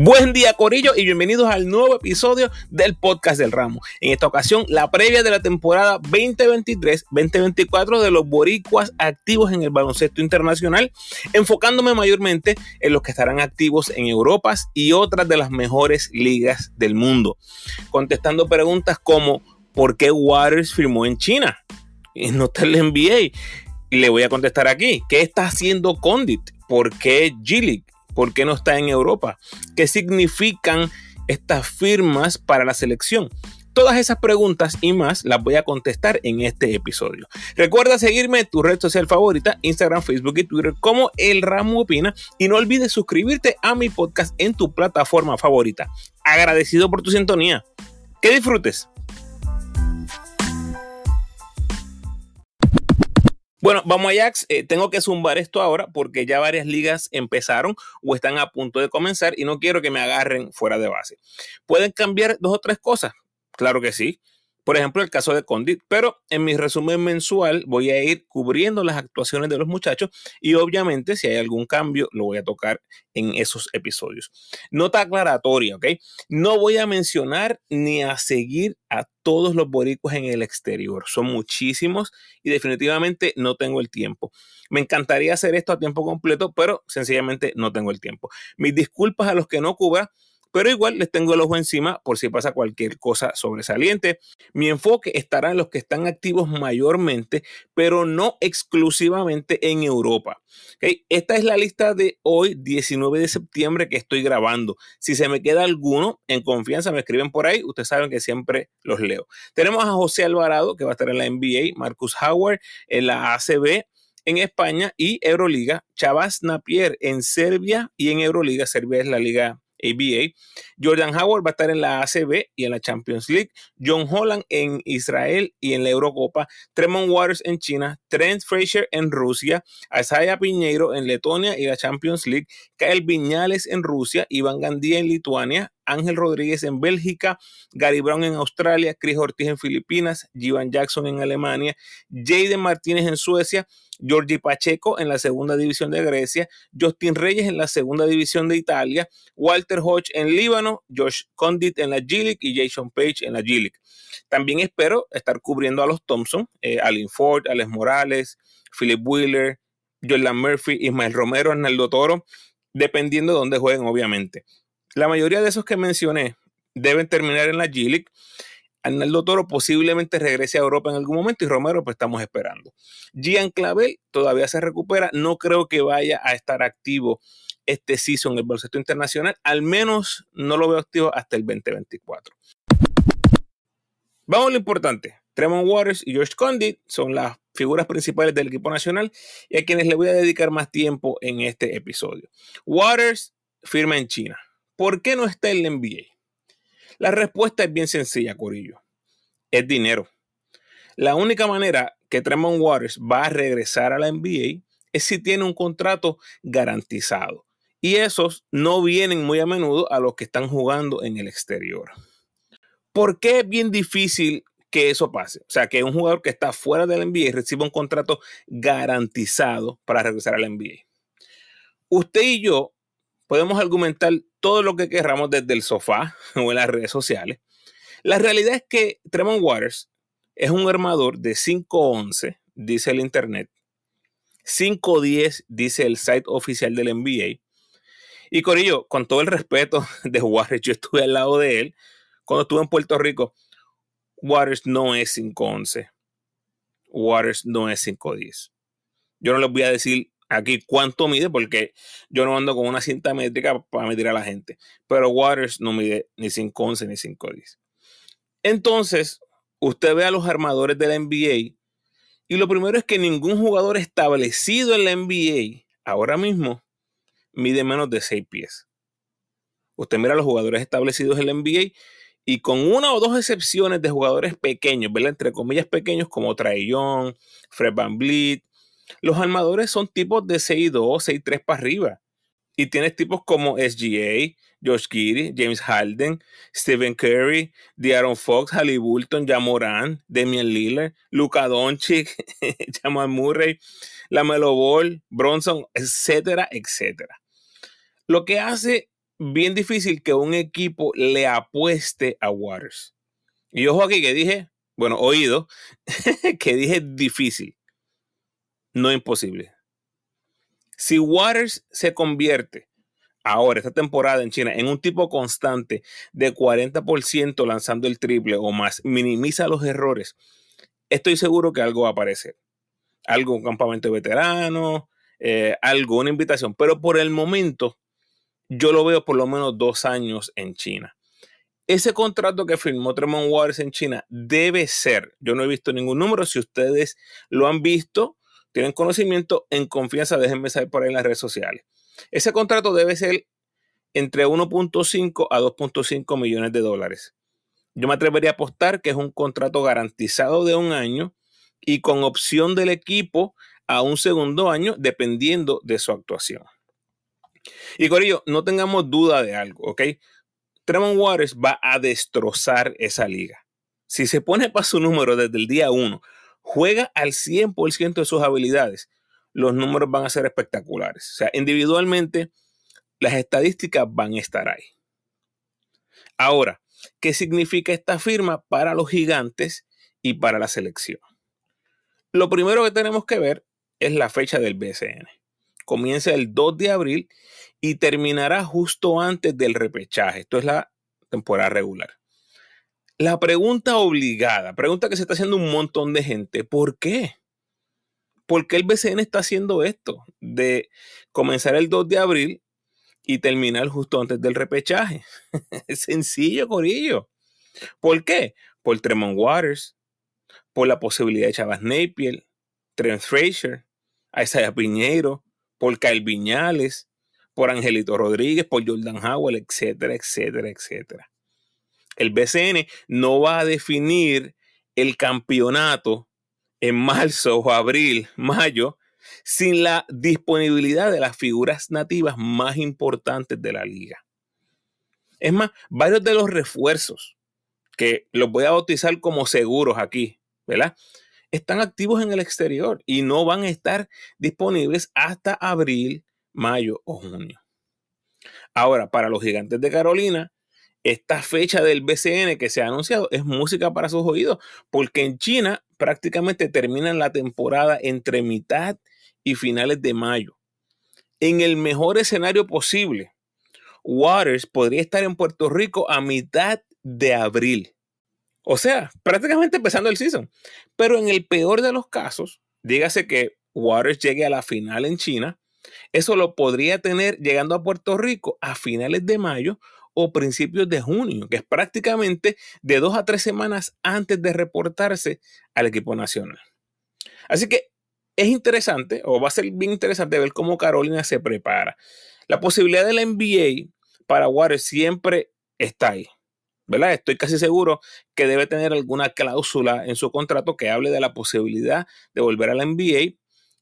Buen día Corillo y bienvenidos al nuevo episodio del podcast del ramo. En esta ocasión la previa de la temporada 2023-2024 de los boricuas activos en el baloncesto internacional, enfocándome mayormente en los que estarán activos en Europa y otras de las mejores ligas del mundo, contestando preguntas como ¿por qué Waters firmó en China? Y no está el NBA. Le voy a contestar aquí, ¿qué está haciendo Condit? ¿Por qué G-League? ¿Por qué no está en Europa? ¿Qué significan estas firmas para la selección? Todas esas preguntas y más las voy a contestar en este episodio. Recuerda seguirme en tu red social favorita, Instagram, Facebook y Twitter como El Ramo Opina y no olvides suscribirte a mi podcast en tu plataforma favorita. Agradecido por tu sintonía. Que disfrutes. Bueno, vamos a Jax. Eh, tengo que zumbar esto ahora porque ya varias ligas empezaron o están a punto de comenzar y no quiero que me agarren fuera de base. ¿Pueden cambiar dos o tres cosas? Claro que sí. Por ejemplo, el caso de Condit, pero en mi resumen mensual voy a ir cubriendo las actuaciones de los muchachos y obviamente si hay algún cambio lo voy a tocar en esos episodios. Nota aclaratoria, ¿ok? No voy a mencionar ni a seguir a todos los boricuas en el exterior. Son muchísimos y definitivamente no tengo el tiempo. Me encantaría hacer esto a tiempo completo, pero sencillamente no tengo el tiempo. Mis disculpas a los que no cubra pero igual les tengo el ojo encima por si pasa cualquier cosa sobresaliente. Mi enfoque estará en los que están activos mayormente, pero no exclusivamente en Europa. Esta es la lista de hoy, 19 de septiembre, que estoy grabando. Si se me queda alguno, en confianza me escriben por ahí. Ustedes saben que siempre los leo. Tenemos a José Alvarado, que va a estar en la NBA, Marcus Howard en la ACB en España y Euroliga, Chavas Napier en Serbia y en Euroliga. Serbia es la liga ABA. Jordan Howard va a estar en la ACB y en la Champions League. John Holland en Israel y en la Eurocopa. Tremont Waters en China. Trent Frazier en Rusia. Isaiah Piñeiro en Letonia y la Champions League. Kyle Viñales en Rusia. Iván Gandía en Lituania. Ángel Rodríguez en Bélgica, Gary Brown en Australia, Chris Ortiz en Filipinas, Jivan Jackson en Alemania, Jaden Martínez en Suecia, Georgi Pacheco en la segunda división de Grecia, Justin Reyes en la segunda división de Italia, Walter Hodge en Líbano, Josh Condit en la G y Jason Page en la G También espero estar cubriendo a los Thompson, eh, Alin Ford, Alex Morales, Philip Wheeler, Jordan Murphy, Ismael Romero, Arnaldo Toro, dependiendo de dónde jueguen, obviamente. La mayoría de esos que mencioné deben terminar en la G-League. Arnaldo Toro posiblemente regrese a Europa en algún momento y Romero pues estamos esperando. Gian Clavel todavía se recupera, no creo que vaya a estar activo este season en el baloncesto internacional, al menos no lo veo activo hasta el 2024. Vamos a lo importante. Tremont Waters y George Condit son las figuras principales del equipo nacional y a quienes le voy a dedicar más tiempo en este episodio. Waters firma en China. ¿Por qué no está en la NBA? La respuesta es bien sencilla, Corillo. Es dinero. La única manera que Tremont Waters va a regresar a la NBA es si tiene un contrato garantizado. Y esos no vienen muy a menudo a los que están jugando en el exterior. ¿Por qué es bien difícil que eso pase? O sea, que un jugador que está fuera de la NBA reciba un contrato garantizado para regresar a la NBA. Usted y yo podemos argumentar todo lo que querramos desde el sofá o en las redes sociales. La realidad es que Tremont Waters es un armador de 5'11, dice el internet, 5'10, dice el site oficial del NBA. Y con ello, con todo el respeto de Waters, yo estuve al lado de él cuando estuve en Puerto Rico. Waters no es 5'11. Waters no es 5'10. Yo no les voy a decir aquí cuánto mide, porque yo no ando con una cinta métrica para medir a la gente. Pero Waters no mide ni 5'11 ni 5'10. Entonces, usted ve a los armadores de la NBA y lo primero es que ningún jugador establecido en la NBA ahora mismo mide menos de 6 pies. Usted mira a los jugadores establecidos en la NBA y con una o dos excepciones de jugadores pequeños, ¿verdad? Entre comillas pequeños como Young, Fred Van los armadores son tipos de 6'2, 6'3 para arriba. Y tienes tipos como SGA, Josh Giddy, James Harden, Stephen Curry, De'Aaron Fox, Halliburton, Jamoran, Damian Lillard, Luka Doncic, Jamal Murray, Lamelo Ball, Bronson, etcétera, etcétera. Lo que hace bien difícil que un equipo le apueste a Waters. Y ojo aquí que dije, bueno, oído, que dije difícil, no imposible. Si Waters se convierte ahora, esta temporada en China, en un tipo constante de 40% lanzando el triple o más, minimiza los errores, estoy seguro que algo va a aparecer. Algo, un campamento de veteranos, eh, algo, una invitación. Pero por el momento, yo lo veo por lo menos dos años en China. Ese contrato que firmó Tremont Waters en China debe ser, yo no he visto ningún número, si ustedes lo han visto, tienen conocimiento, en confianza, déjenme saber por ahí en las redes sociales. Ese contrato debe ser entre 1.5 a 2.5 millones de dólares. Yo me atrevería a apostar que es un contrato garantizado de un año y con opción del equipo a un segundo año dependiendo de su actuación. Y Corillo, no tengamos duda de algo, ¿ok? Tremont Waters va a destrozar esa liga. Si se pone para su número desde el día 1, juega al 100% de sus habilidades, los números van a ser espectaculares. O sea, individualmente, las estadísticas van a estar ahí. Ahora, ¿qué significa esta firma para los gigantes y para la selección? Lo primero que tenemos que ver es la fecha del BCN. Comienza el 2 de abril y terminará justo antes del repechaje. Esto es la temporada regular. La pregunta obligada, pregunta que se está haciendo un montón de gente, ¿por qué? ¿Por qué el BCN está haciendo esto? De comenzar el 2 de abril y terminar justo antes del repechaje. es sencillo, Corillo. ¿Por qué? Por Tremont Waters, por la posibilidad de Chavas Napier, Trent Frazier, Isaiah Piñeiro, por Kyle Viñales, por Angelito Rodríguez, por Jordan Howell, etcétera, etcétera, etcétera. El BCN no va a definir el campeonato en marzo o abril, mayo, sin la disponibilidad de las figuras nativas más importantes de la liga. Es más, varios de los refuerzos, que los voy a bautizar como seguros aquí, ¿verdad? Están activos en el exterior y no van a estar disponibles hasta abril mayo o junio. Ahora, para los gigantes de Carolina, esta fecha del BCN que se ha anunciado es música para sus oídos, porque en China prácticamente terminan la temporada entre mitad y finales de mayo. En el mejor escenario posible, Waters podría estar en Puerto Rico a mitad de abril. O sea, prácticamente empezando el season. Pero en el peor de los casos, dígase que Waters llegue a la final en China eso lo podría tener llegando a Puerto Rico a finales de mayo o principios de junio, que es prácticamente de dos a tres semanas antes de reportarse al equipo nacional. Así que es interesante, o va a ser bien interesante ver cómo Carolina se prepara. La posibilidad de la NBA para Warriors siempre está ahí. ¿verdad? Estoy casi seguro que debe tener alguna cláusula en su contrato que hable de la posibilidad de volver a la NBA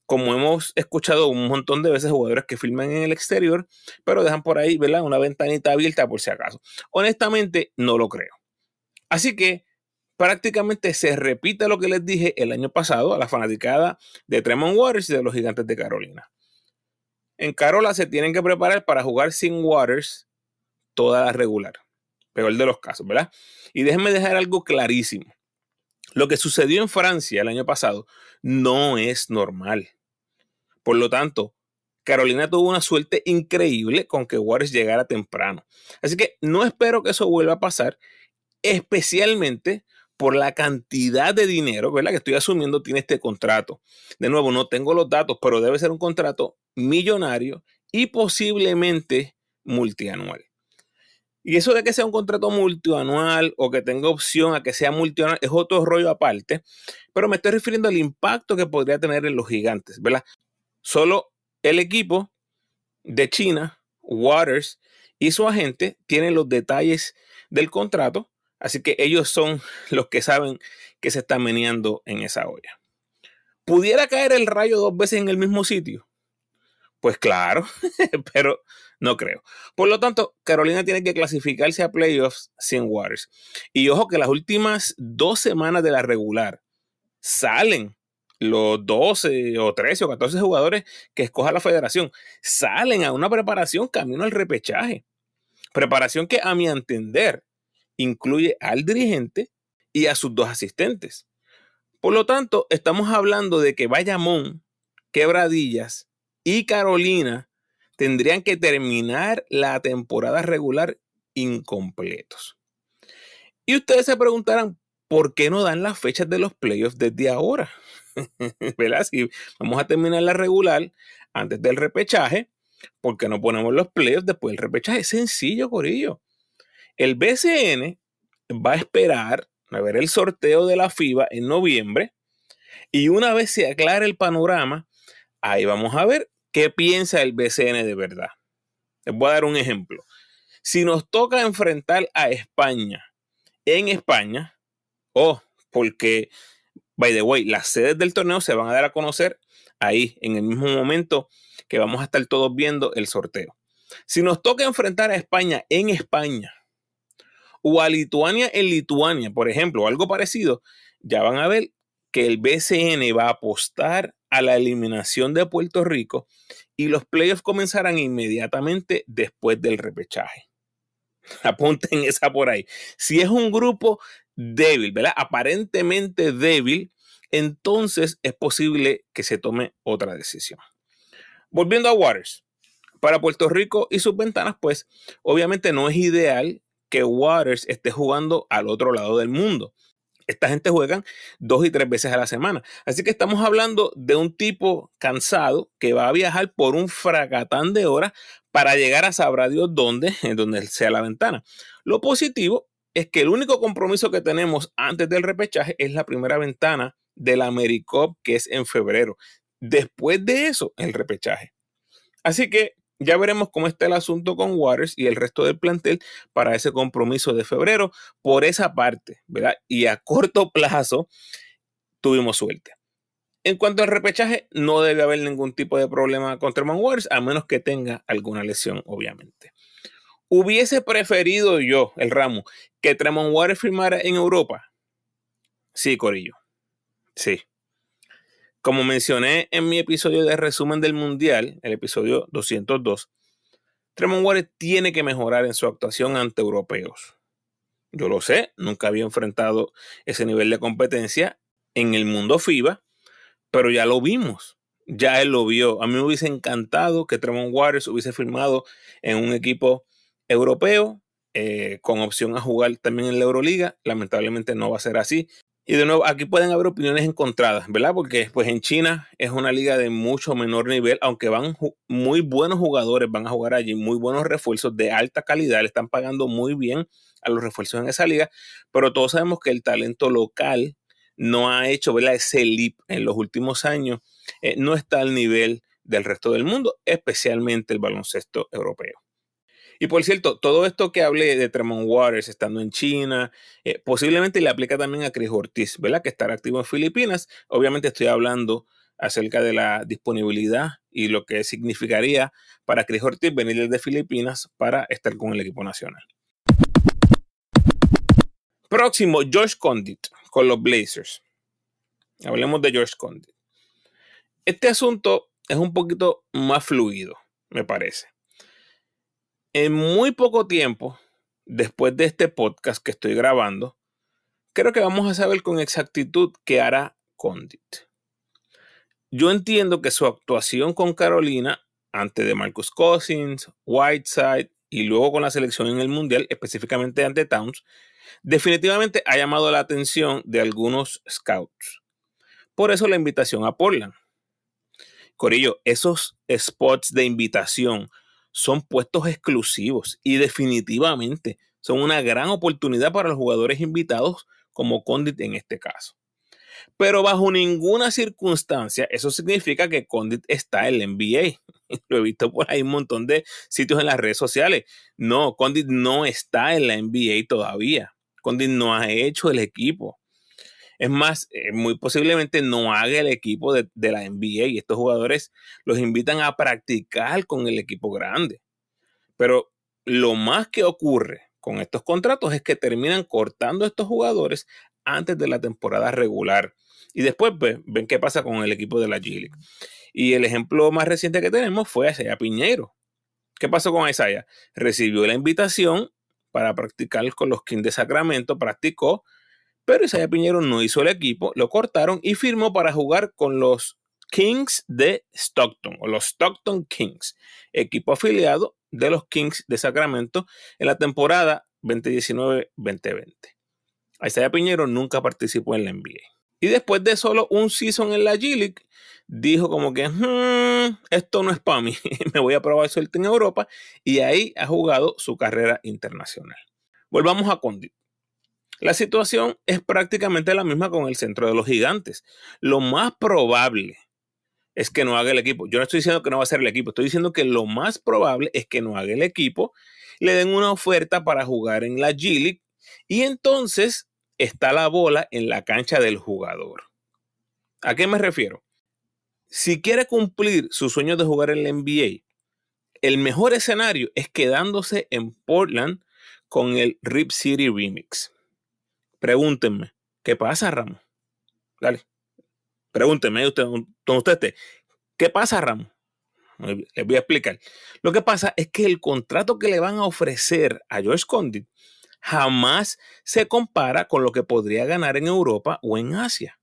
como hemos escuchado un montón de veces jugadores que filman en el exterior, pero dejan por ahí, ¿verdad? Una ventanita abierta por si acaso. Honestamente, no lo creo. Así que prácticamente se repite lo que les dije el año pasado a la fanaticada de Tremont Waters y de los gigantes de Carolina. En Carola se tienen que preparar para jugar sin Waters toda la regular. Peor de los casos, ¿verdad? Y déjenme dejar algo clarísimo. Lo que sucedió en Francia el año pasado no es normal. Por lo tanto, Carolina tuvo una suerte increíble con que Warriors llegara temprano. Así que no espero que eso vuelva a pasar, especialmente por la cantidad de dinero ¿verdad? que estoy asumiendo tiene este contrato. De nuevo, no tengo los datos, pero debe ser un contrato millonario y posiblemente multianual. Y eso de que sea un contrato multianual o que tenga opción a que sea multianual es otro rollo aparte, pero me estoy refiriendo al impacto que podría tener en los gigantes, ¿verdad? Solo el equipo de China, Waters y su agente tienen los detalles del contrato, así que ellos son los que saben que se está meneando en esa olla. ¿Pudiera caer el rayo dos veces en el mismo sitio? Pues claro, pero no creo. Por lo tanto, Carolina tiene que clasificarse a playoffs sin Waters. Y ojo que las últimas dos semanas de la regular salen los 12 o 13 o 14 jugadores que escoja la federación salen a una preparación camino al repechaje. Preparación que a mi entender incluye al dirigente y a sus dos asistentes. Por lo tanto, estamos hablando de que Bayamón, Quebradillas y Carolina tendrían que terminar la temporada regular incompletos. Y ustedes se preguntarán, ¿por qué no dan las fechas de los playoffs desde ahora? ¿Verdad? Si vamos a terminar la regular antes del repechaje, ¿por qué no ponemos los playoffs después del repechaje? Es sencillo, Corillo. El BCN va a esperar a ver el sorteo de la FIBA en noviembre y una vez se aclare el panorama, ahí vamos a ver qué piensa el BCN de verdad. Les voy a dar un ejemplo. Si nos toca enfrentar a España en España, oh, porque, by the way, las sedes del torneo se van a dar a conocer ahí, en el mismo momento que vamos a estar todos viendo el sorteo. Si nos toca enfrentar a España en España, o a Lituania en Lituania, por ejemplo, o algo parecido, ya van a ver que el BCN va a apostar a la eliminación de Puerto Rico y los playoffs comenzarán inmediatamente después del repechaje. Apunten esa por ahí. Si es un grupo débil, ¿verdad? Aparentemente débil, entonces es posible que se tome otra decisión. Volviendo a Waters, para Puerto Rico y sus ventanas, pues obviamente no es ideal que Waters esté jugando al otro lado del mundo. Esta gente juega dos y tres veces a la semana. Así que estamos hablando de un tipo cansado que va a viajar por un fracatán de horas para llegar a sabrá Dios dónde, en donde sea la ventana. Lo positivo es que el único compromiso que tenemos antes del repechaje es la primera ventana del AmeriCup, que es en febrero. Después de eso, el repechaje. Así que ya veremos cómo está el asunto con Waters y el resto del plantel para ese compromiso de febrero por esa parte, ¿verdad? Y a corto plazo tuvimos suerte. En cuanto al repechaje, no debe haber ningún tipo de problema con Tremont Waters, a menos que tenga alguna lesión, obviamente. Hubiese preferido yo, el ramo, que Tremont Waters firmara en Europa. Sí, Corillo. Sí. Como mencioné en mi episodio de resumen del Mundial, el episodio 202, Tremont Waters tiene que mejorar en su actuación ante europeos. Yo lo sé, nunca había enfrentado ese nivel de competencia en el mundo FIBA, pero ya lo vimos. Ya él lo vio. A mí me hubiese encantado que Tremont Waters hubiese firmado en un equipo europeo eh, con opción a jugar también en la Euroliga. Lamentablemente no va a ser así. Y de nuevo, aquí pueden haber opiniones encontradas, ¿verdad? Porque pues en China es una liga de mucho menor nivel, aunque van muy buenos jugadores, van a jugar allí, muy buenos refuerzos de alta calidad, le están pagando muy bien a los refuerzos en esa liga, pero todos sabemos que el talento local no ha hecho, ¿verdad? Ese leap en los últimos años, eh, no está al nivel del resto del mundo, especialmente el baloncesto europeo. Y por cierto, todo esto que hablé de Tremont Waters estando en China, eh, posiblemente le aplica también a Chris Ortiz, ¿verdad? Que estará activo en Filipinas. Obviamente estoy hablando acerca de la disponibilidad y lo que significaría para Chris Ortiz venir desde Filipinas para estar con el equipo nacional. Próximo, George Condit con los Blazers. Hablemos de George Condit. Este asunto es un poquito más fluido, me parece. En muy poco tiempo, después de este podcast que estoy grabando, creo que vamos a saber con exactitud qué hará Condit. Yo entiendo que su actuación con Carolina, ante de Marcus Cousins, Whiteside y luego con la selección en el Mundial, específicamente ante Towns, definitivamente ha llamado la atención de algunos scouts. Por eso la invitación a Portland. Corillo, esos spots de invitación son puestos exclusivos y definitivamente son una gran oportunidad para los jugadores invitados como Condit en este caso. Pero bajo ninguna circunstancia eso significa que Condit está en la NBA. Lo he visto por ahí un montón de sitios en las redes sociales. No, Condit no está en la NBA todavía. Condit no ha hecho el equipo. Es más, eh, muy posiblemente no haga el equipo de, la NBA y estos jugadores los invitan a practicar con el equipo grande. Pero lo más que ocurre con estos contratos es que terminan cortando a estos jugadores antes de la temporada regular. Y después pues, ven qué pasa con el equipo de la G. Y el ejemplo más reciente que tenemos fue hacia Piñero. ¿Qué pasó con Isaiah? Recibió la invitación para practicar con los Kings de Sacramento, practicó, pero Isaiah Piñero no hizo el equipo, lo cortaron y firmó para jugar con los Kings de Stockton o los Stockton Kings, equipo afiliado de los Kings de Sacramento en la temporada 2019-2020. Isaiah Piñero nunca participó en la NBA. Y después de solo un season en la G-League, dijo como que hmm, esto no es para mí, me voy a probar suerte en Europa y ahí ha jugado su carrera internacional. Volvamos a Condit. La situación es prácticamente la misma con el centro de los gigantes. Lo más probable es que no haga el equipo. Yo no estoy diciendo que no va a ser el equipo, estoy diciendo que lo más probable es que no haga el equipo, le den una oferta para jugar en la G League y entonces está la bola en la cancha del jugador. ¿A qué me refiero? Si quiere cumplir su sueño de jugar en la NBA, el mejor escenario es quedándose en Portland con el Rip City Remix. Pregúntenme, ¿qué pasa, Ramos? Dale. Pregúntenme usted, usted, ¿qué pasa, Ramos? Les voy a explicar. Lo que pasa es que el contrato que le van a ofrecer a George Condit jamás se compara con lo que podría ganar en Europa o en Asia.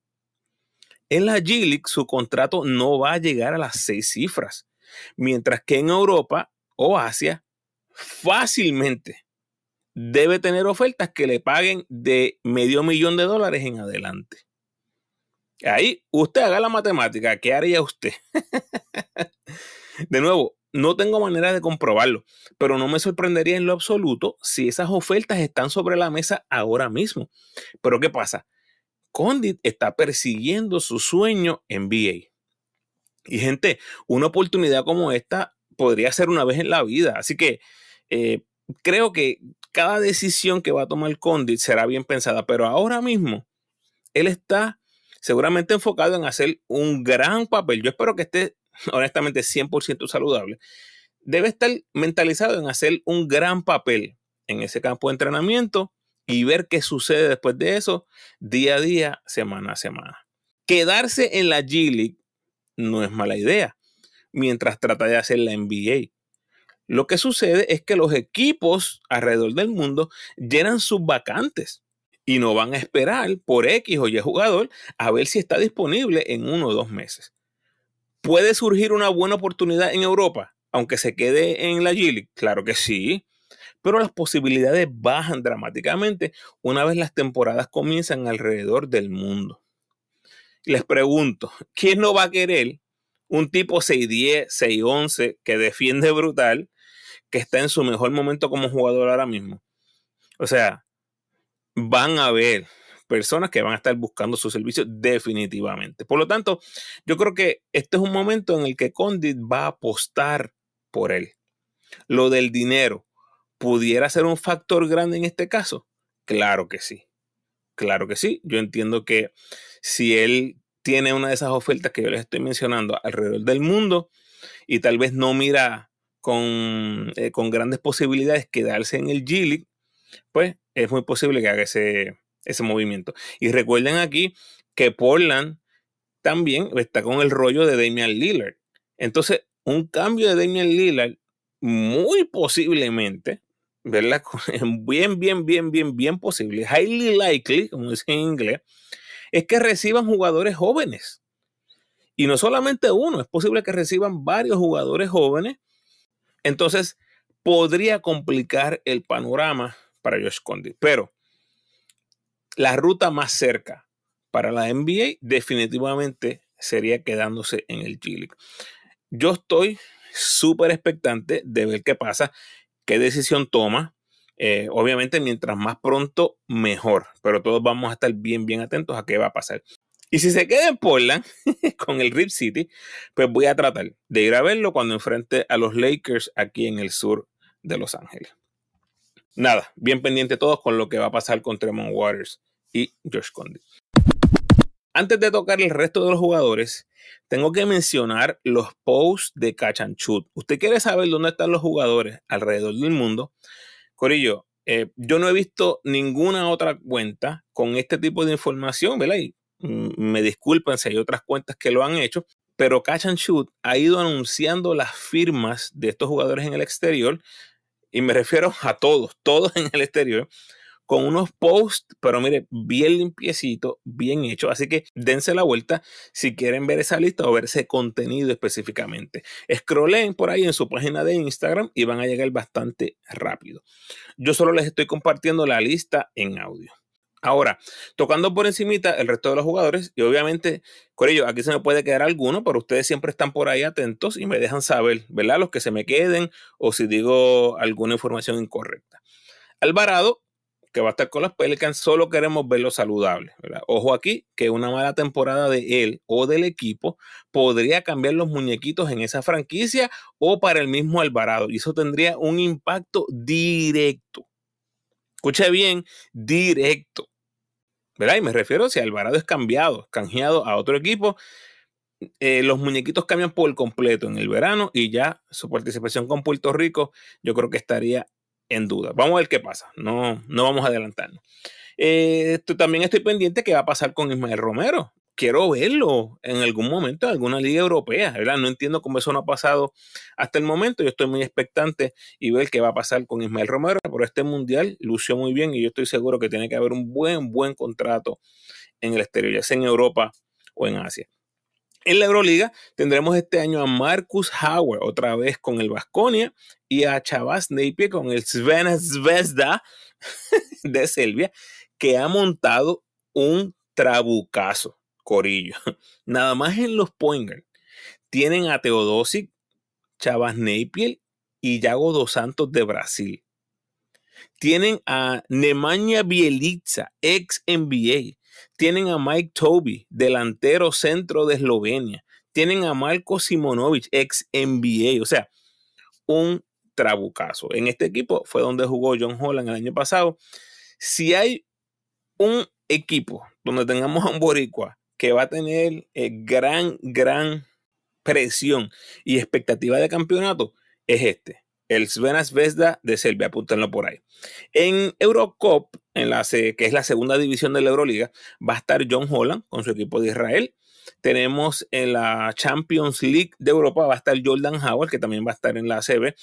En la G-League su contrato no va a llegar a las seis cifras, mientras que en Europa o Asia fácilmente debe tener ofertas que le paguen de medio millón de dólares en adelante. Ahí usted haga la matemática, ¿qué haría usted? de nuevo, no tengo manera de comprobarlo, pero no me sorprendería en lo absoluto si esas ofertas están sobre la mesa ahora mismo. Pero ¿qué pasa? Condit está persiguiendo su sueño en VA. Y gente, una oportunidad como esta podría ser una vez en la vida. Así que eh, creo que cada decisión que va a tomar Condit será bien pensada, pero ahora mismo él está seguramente enfocado en hacer un gran papel. Yo espero que esté honestamente 100% saludable. Debe estar mentalizado en hacer un gran papel en ese campo de entrenamiento y ver qué sucede después de eso día a día, semana a semana. Quedarse en la G League no es mala idea mientras trata de hacer la NBA. Lo que sucede es que los equipos alrededor del mundo llenan sus vacantes y no van a esperar por X o Y jugador a ver si está disponible en uno o dos meses. ¿Puede surgir una buena oportunidad en Europa, aunque se quede en la G? Claro que sí, pero las posibilidades bajan dramáticamente una vez las temporadas comienzan alrededor del mundo. Les pregunto, ¿quién no va a querer un tipo 6'10, 6'11 que defiende brutal que está en su mejor momento como jugador ahora mismo. O sea, van a haber personas que van a estar buscando su servicio definitivamente. Por lo tanto, yo creo que este es un momento en el que Condit va a apostar por él. Lo del dinero, ¿pudiera ser un factor grande en este caso? Claro que sí. Claro que sí. Yo entiendo que si él tiene una de esas ofertas que yo les estoy mencionando alrededor del mundo y tal vez no mira con, eh, con grandes posibilidades quedarse en el G pues es muy posible que haga ese, ese movimiento. Y recuerden aquí que Portland también está con el rollo de Damian Lillard. Entonces, un cambio de Damian Lillard muy posiblemente, ¿verdad? Bien, bien, bien, bien, bien posible, highly likely, como dicen en inglés, es que reciban jugadores jóvenes. Y no solamente uno, es posible que reciban varios jugadores jóvenes entonces, podría complicar el panorama para Josh Condit. Pero la ruta más cerca para la NBA definitivamente sería quedándose en el G League. Yo estoy súper expectante de ver qué pasa, qué decisión toma. Eh, obviamente, mientras más pronto, mejor. Pero todos vamos a estar bien, bien atentos a qué va a pasar. Y si se queda en Portland con el Rip City, pues voy a tratar de ir a verlo cuando enfrente a los Lakers aquí en el sur de Los Ángeles. Nada, bien pendiente todos con lo que va a pasar con Tremont Waters y Josh Condit. Antes de tocar el resto de los jugadores, tengo que mencionar los posts de Shoot. Usted quiere saber dónde están los jugadores alrededor del mundo. Corillo, eh, yo no he visto ninguna otra cuenta con este tipo de información, ¿verdad? Me disculpan si hay otras cuentas que lo han hecho, pero Catch and Shoot ha ido anunciando las firmas de estos jugadores en el exterior, y me refiero a todos, todos en el exterior, con unos posts, pero mire, bien limpiecito, bien hecho. Así que dense la vuelta si quieren ver esa lista o ver ese contenido específicamente. Scrollen por ahí en su página de Instagram y van a llegar bastante rápido. Yo solo les estoy compartiendo la lista en audio. Ahora, tocando por encimita el resto de los jugadores, y obviamente, con ello, aquí se me puede quedar alguno, pero ustedes siempre están por ahí atentos y me dejan saber, ¿verdad? Los que se me queden o si digo alguna información incorrecta. Alvarado que va a estar con los Pelicans, solo queremos verlo saludable. Ojo aquí, que una mala temporada de él o del equipo podría cambiar los muñequitos en esa franquicia o para el mismo Alvarado. Y eso tendría un impacto directo. Escuche bien, directo. ¿Verdad? Y me refiero si Alvarado es cambiado, canjeado a otro equipo. Eh, los muñequitos cambian por completo en el verano y ya su participación con Puerto Rico yo creo que estaría en duda. Vamos a ver qué pasa. No, no vamos a adelantarnos. Eh, también estoy pendiente qué va a pasar con Ismael Romero. Quiero verlo en algún momento en alguna liga europea, ¿verdad? No entiendo cómo eso no ha pasado hasta el momento. Yo estoy muy expectante y ver qué va a pasar con Ismael Romero. Por este mundial lució muy bien y yo estoy seguro que tiene que haber un buen, buen contrato en el exterior, ya sea en Europa o en Asia. En la Euroliga tendremos este año a Marcus Howard otra vez con el Vasconia y a Chavas Napier con el Svena Zvezda de Serbia que ha montado un trabucazo, Corillo. Nada más en los pointers tienen a Teodosic, Chavas Napier y Yago dos Santos de Brasil. Tienen a Nemanja Bielica, ex NBA, tienen a Mike Toby, delantero centro de Eslovenia. Tienen a Marco Simonovic, ex NBA. O sea, un trabucazo. En este equipo fue donde jugó John Holland el año pasado. Si hay un equipo donde tengamos a un boricua que va a tener eh, gran, gran presión y expectativa de campeonato, es este el Svena Zvezda de Serbia, apúntenlo por ahí. En Eurocop, en la, que es la segunda división de la Euroliga, va a estar John Holland con su equipo de Israel. Tenemos en la Champions League de Europa, va a estar Jordan Howell, que también va a estar en la ACB.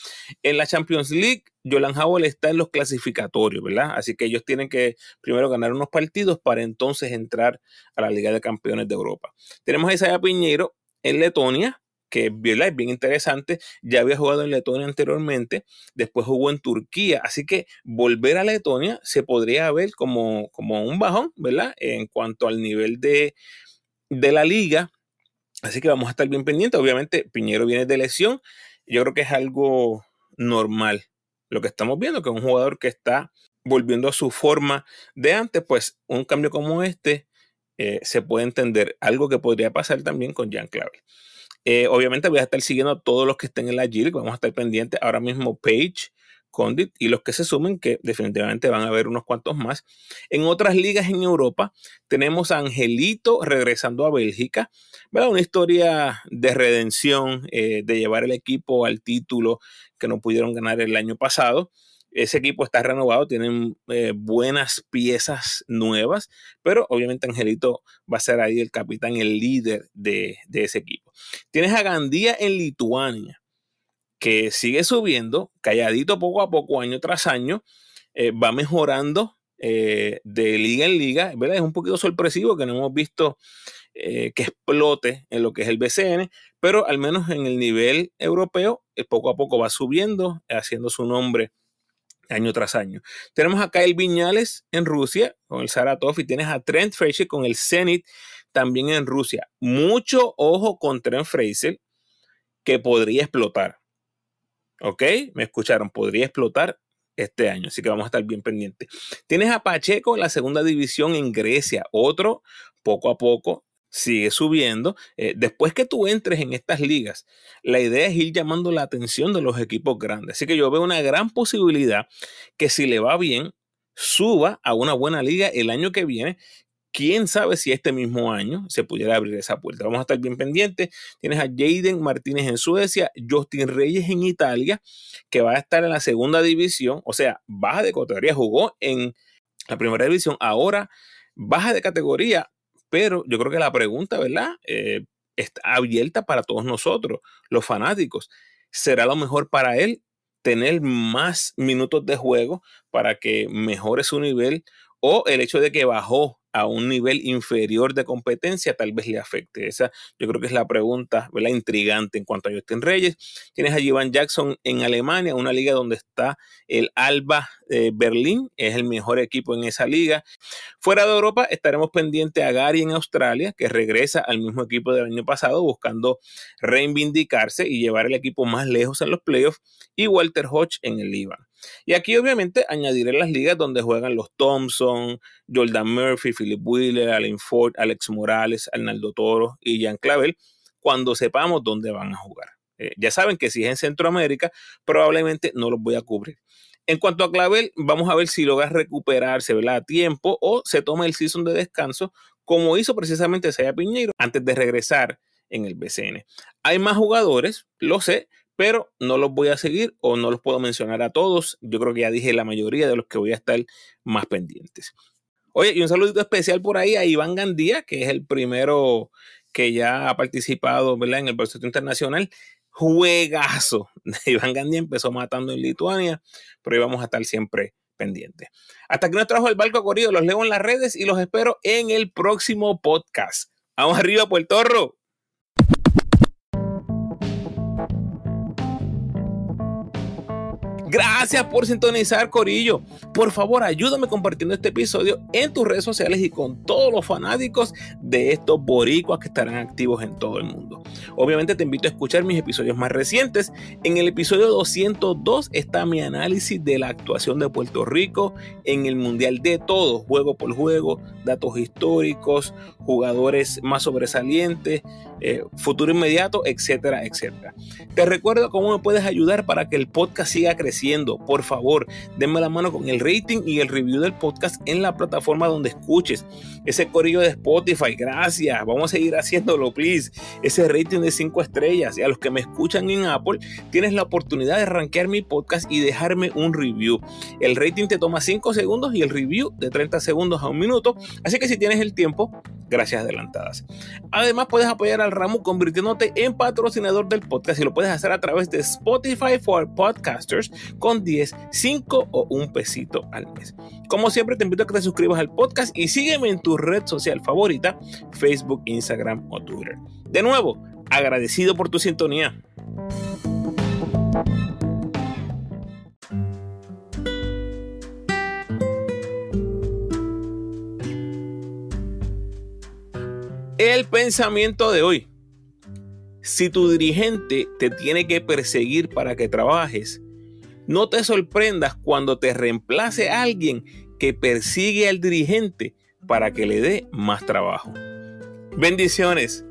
En la Champions League, Jordan Howell está en los clasificatorios, ¿verdad? Así que ellos tienen que primero ganar unos partidos para entonces entrar a la Liga de Campeones de Europa. Tenemos a Isaiah Piñero en Letonia, que es bien interesante. Ya había jugado en Letonia anteriormente, después jugó en Turquía, así que volver a Letonia se podría ver como, como un bajón, ¿verdad? En cuanto al nivel de, de la liga. Así que vamos a estar bien pendientes. Obviamente, Piñero viene de lesión. Yo creo que es algo normal lo que estamos viendo, que un jugador que está volviendo a su forma de antes, pues un cambio como este eh, se puede entender. Algo que podría pasar también con Jan Clavel. Eh, obviamente voy a estar siguiendo a todos los que estén en la GIL, vamos a estar pendientes ahora mismo Page, Condit y los que se sumen, que definitivamente van a haber unos cuantos más. En otras ligas en Europa tenemos a Angelito regresando a Bélgica. Una historia de redención, eh, de llevar el equipo al título que no pudieron ganar el año pasado. Ese equipo está renovado, tienen eh, buenas piezas nuevas, pero obviamente Angelito va a ser ahí el capitán, el líder de, ese equipo. Tienes a Gandía en Lituania, que sigue subiendo, calladito poco a poco, año tras año, eh, va mejorando eh, de liga en liga. ¿verdad? Es un poquito sorpresivo que no hemos visto que explote en lo que es el BCN, pero al menos en el nivel europeo, poco a poco va subiendo, haciendo su nombre año tras año. Tenemos a Kyle Viñales en Rusia con el Saratov y tienes a Trent Fraser con el Zenit también en Rusia. Mucho ojo con Trent Fraser que podría explotar. ¿Ok? Me escucharon, podría explotar este año, así que vamos a estar bien pendientes. Tienes a Pacheco en la segunda división en Grecia, otro poco a poco sigue subiendo. Eh, después que tú entres en estas ligas, la idea es ir llamando la atención de los equipos grandes. Así que yo veo una gran posibilidad que si le va bien, suba a una buena liga el año que viene. Quién sabe si este mismo año se pudiera abrir esa puerta. Vamos a estar bien pendientes. Tienes a Jaden Martínez en Suecia, Justin Reyes en Italia, que va a estar en la segunda división, o sea, baja de categoría, jugó en la primera división, ahora baja de categoría, pero yo creo que la pregunta, ¿verdad? Eh, está abierta para todos nosotros, los fanáticos. ¿Será lo mejor para él tener más minutos de juego para que mejore su nivel o el hecho de que bajó a un nivel inferior de competencia tal vez le afecte. Esa yo creo que es la pregunta ¿verdad? intrigante en cuanto a Justin Reyes. Tienes a Ivan Jackson en Alemania, una liga donde está el Alba eh, Berlín, es el mejor equipo en esa liga. Fuera de Europa estaremos pendientes a Gary en Australia, que regresa al mismo equipo del año pasado buscando reivindicarse y llevar el equipo más lejos en los playoffs, y Walter Hodge en el Líbano. Y aquí obviamente añadiré las ligas donde juegan los Thompson, Jordan Murphy, Philip Wheeler, Allen Ford, Alex Morales, Arnaldo Toro y Jan Clavel, cuando sepamos dónde van a jugar. Eh, ya saben que si es en Centroamérica, probablemente no los voy a cubrir. En cuanto a Clavel, vamos a ver si logra recuperarse a tiempo o se toma el season de descanso, como hizo precisamente Saya Piñeiro antes de regresar en el BCN. Hay más jugadores, lo sé, pero no los voy a seguir o no los puedo mencionar a todos. Yo creo que ya dije la mayoría de los que voy a estar más pendientes. Oye, y un saludito especial por ahí a Iván Gandía, que es el primero que ya ha participado ¿verdad? en el proceso internacional. Juegazo. Iván Gandía empezó matando en Lituania, pero ahí vamos a estar siempre pendientes. Hasta que nos trajo el barco corrido, los leo en las redes y los espero en el próximo podcast. Vamos arriba, Puerto Gracias por sintonizar, Corillo. Por favor, ayúdame compartiendo este episodio en tus redes sociales y con todos los fanáticos de estos boricuas que estarán activos en todo el mundo. Obviamente te invito a escuchar mis episodios más recientes. En el episodio 202 está mi análisis de la actuación de Puerto Rico en el Mundial de todo, juego por juego, datos históricos, jugadores más sobresalientes, eh, futuro inmediato, etcétera, etcétera. Te recuerdo cómo me puedes ayudar para que el podcast siga creciendo. Por favor, denme la mano con el rating y el review del podcast en la plataforma donde escuches. Ese corillo de Spotify, gracias. Vamos a seguir haciéndolo, please. Ese rating de 5 estrellas. Y a los que me escuchan en Apple, tienes la oportunidad de rankear mi podcast y dejarme un review. El rating te toma 5 segundos y el review de 30 segundos a un minuto. Así que si tienes el tiempo, gracias adelantadas. Además, puedes apoyar al ramo convirtiéndote en patrocinador del podcast y lo puedes hacer a través de Spotify for Podcasters con 10, 5 o un pesito al mes. Como siempre, te invito a que te suscribas al podcast y sígueme en tu red social favorita, Facebook, Instagram o Twitter. De nuevo, agradecido por tu sintonía. El pensamiento de hoy. Si tu dirigente te tiene que perseguir para que trabajes, no te sorprendas cuando te reemplace alguien que persigue al dirigente para que le dé más trabajo. Bendiciones.